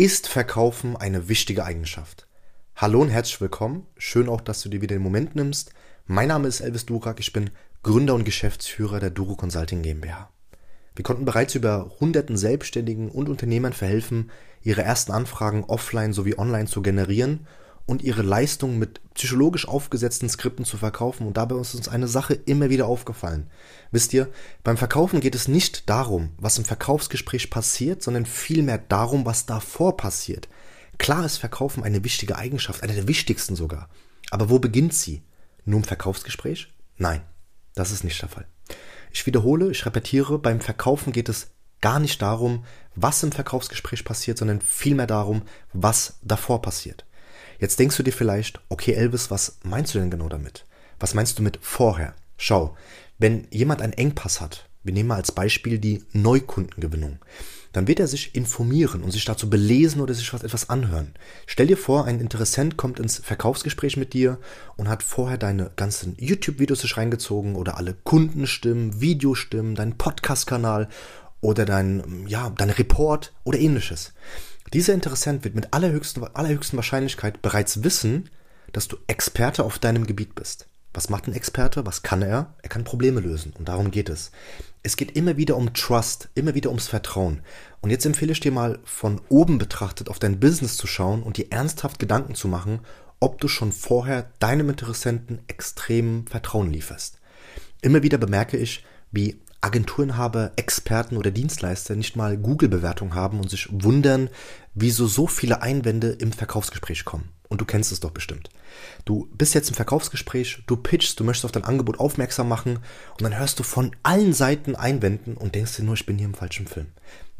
Ist Verkaufen eine wichtige Eigenschaft? Hallo und herzlich willkommen. Schön auch, dass du dir wieder den Moment nimmst. Mein Name ist Elvis Durak. Ich bin Gründer und Geschäftsführer der Duro Consulting GmbH. Wir konnten bereits über hunderten Selbstständigen und Unternehmern verhelfen, ihre ersten Anfragen offline sowie online zu generieren und ihre Leistung mit psychologisch aufgesetzten Skripten zu verkaufen. Und dabei ist uns eine Sache immer wieder aufgefallen. Wisst ihr, beim Verkaufen geht es nicht darum, was im Verkaufsgespräch passiert, sondern vielmehr darum, was davor passiert. Klar ist Verkaufen eine wichtige Eigenschaft, eine der wichtigsten sogar. Aber wo beginnt sie? Nur im Verkaufsgespräch? Nein, das ist nicht der Fall. Ich wiederhole, ich repetiere, beim Verkaufen geht es gar nicht darum, was im Verkaufsgespräch passiert, sondern vielmehr darum, was davor passiert. Jetzt denkst du dir vielleicht, okay Elvis, was meinst du denn genau damit? Was meinst du mit vorher? Schau, wenn jemand einen Engpass hat, wir nehmen mal als Beispiel die Neukundengewinnung, dann wird er sich informieren und sich dazu belesen oder sich was etwas anhören. Stell dir vor, ein Interessent kommt ins Verkaufsgespräch mit dir und hat vorher deine ganzen YouTube-Videos sich reingezogen oder alle Kundenstimmen, Videostimmen, deinen Podcast-Kanal oder dein, ja, dein Report oder ähnliches. Dieser Interessent wird mit allerhöchsten, allerhöchsten Wahrscheinlichkeit bereits wissen, dass du Experte auf deinem Gebiet bist. Was macht ein Experte? Was kann er? Er kann Probleme lösen und darum geht es. Es geht immer wieder um Trust, immer wieder ums Vertrauen. Und jetzt empfehle ich dir mal von oben betrachtet auf dein Business zu schauen und dir ernsthaft Gedanken zu machen, ob du schon vorher deinem Interessenten extremen Vertrauen lieferst. Immer wieder bemerke ich, wie Agenturenhaber, Experten oder Dienstleister nicht mal Google-Bewertung haben und sich wundern, wieso so viele Einwände im Verkaufsgespräch kommen. Und du kennst es doch bestimmt. Du bist jetzt im Verkaufsgespräch, du pitchst, du möchtest auf dein Angebot aufmerksam machen und dann hörst du von allen Seiten Einwänden und denkst dir nur, ich bin hier im falschen Film.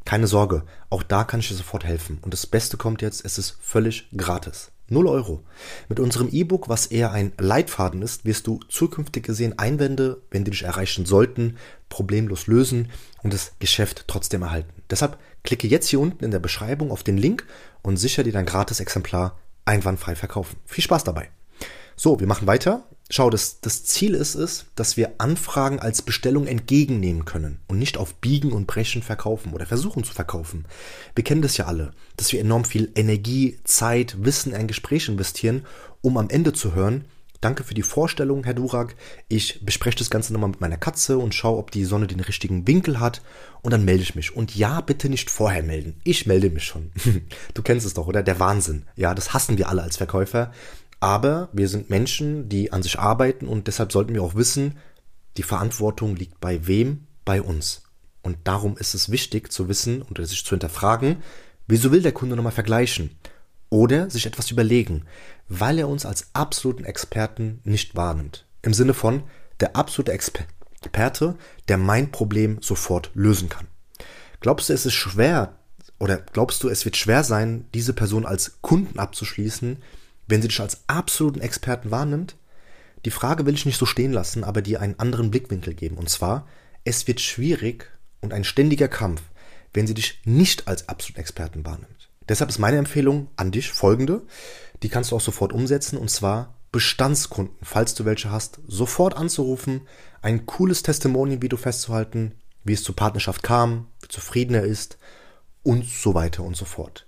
Keine Sorge, auch da kann ich dir sofort helfen. Und das Beste kommt jetzt, es ist völlig gratis. 0 Euro. Mit unserem E-Book, was eher ein Leitfaden ist, wirst du zukünftig gesehen Einwände, wenn die dich erreichen sollten, problemlos lösen und das Geschäft trotzdem erhalten. Deshalb klicke jetzt hier unten in der Beschreibung auf den Link und sichere dir dein gratis Exemplar einwandfrei verkaufen. Viel Spaß dabei. So, wir machen weiter. Schau, das, das Ziel ist es, dass wir Anfragen als Bestellung entgegennehmen können und nicht auf Biegen und Brechen verkaufen oder versuchen zu verkaufen. Wir kennen das ja alle, dass wir enorm viel Energie, Zeit, Wissen in ein Gespräch investieren, um am Ende zu hören, Danke für die Vorstellung, Herr Durak. Ich bespreche das Ganze nochmal mit meiner Katze und schaue, ob die Sonne den richtigen Winkel hat. Und dann melde ich mich. Und ja, bitte nicht vorher melden. Ich melde mich schon. du kennst es doch, oder? Der Wahnsinn. Ja, das hassen wir alle als Verkäufer. Aber wir sind Menschen, die an sich arbeiten und deshalb sollten wir auch wissen, die Verantwortung liegt bei wem? Bei uns. Und darum ist es wichtig zu wissen und sich zu hinterfragen, wieso will der Kunde nochmal vergleichen? Oder sich etwas überlegen, weil er uns als absoluten Experten nicht wahrnimmt. Im Sinne von der absolute Experte, der mein Problem sofort lösen kann. Glaubst du, es ist schwer oder glaubst du, es wird schwer sein, diese Person als Kunden abzuschließen, wenn sie dich als absoluten Experten wahrnimmt? Die Frage will ich nicht so stehen lassen, aber dir einen anderen Blickwinkel geben. Und zwar, es wird schwierig und ein ständiger Kampf, wenn sie dich nicht als absoluten Experten wahrnimmt. Deshalb ist meine Empfehlung an dich folgende. Die kannst du auch sofort umsetzen und zwar Bestandskunden, falls du welche hast, sofort anzurufen, ein cooles Testimonial-Video festzuhalten, wie es zur Partnerschaft kam, wie zufrieden er ist und so weiter und so fort.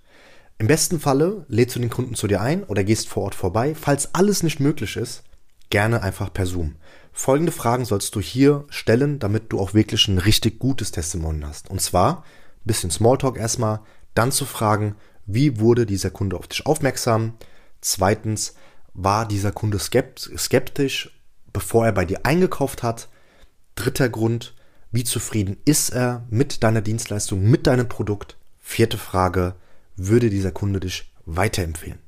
Im besten Falle lädst du den Kunden zu dir ein oder gehst vor Ort vorbei. Falls alles nicht möglich ist, gerne einfach per Zoom. Folgende Fragen sollst du hier stellen, damit du auch wirklich ein richtig gutes Testimonial hast. Und zwar bisschen Smalltalk erstmal, dann zu fragen, wie wurde dieser Kunde auf dich aufmerksam? Zweitens, war dieser Kunde skeptisch, bevor er bei dir eingekauft hat? Dritter Grund, wie zufrieden ist er mit deiner Dienstleistung, mit deinem Produkt? Vierte Frage, würde dieser Kunde dich weiterempfehlen?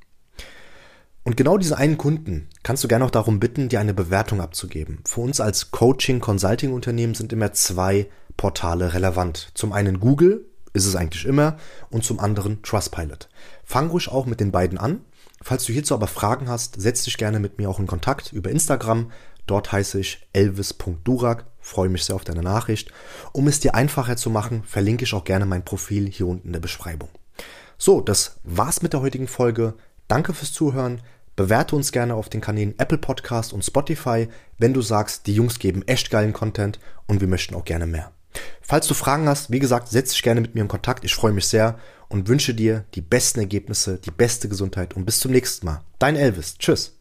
Und genau diese einen Kunden kannst du gerne auch darum bitten, dir eine Bewertung abzugeben. Für uns als Coaching-Consulting-Unternehmen sind immer zwei Portale relevant. Zum einen Google, ist es eigentlich immer, und zum anderen Trustpilot. Fang ruhig auch mit den beiden an. Falls du hierzu aber Fragen hast, setz dich gerne mit mir auch in Kontakt über Instagram. Dort heiße ich elvis.durak. Freue mich sehr auf deine Nachricht. Um es dir einfacher zu machen, verlinke ich auch gerne mein Profil hier unten in der Beschreibung. So, das war's mit der heutigen Folge. Danke fürs Zuhören. Bewerte uns gerne auf den Kanälen Apple Podcast und Spotify, wenn du sagst, die Jungs geben echt geilen Content und wir möchten auch gerne mehr. Falls du Fragen hast, wie gesagt, setz dich gerne mit mir in Kontakt. Ich freue mich sehr und wünsche dir die besten Ergebnisse, die beste Gesundheit und bis zum nächsten Mal. Dein Elvis. Tschüss.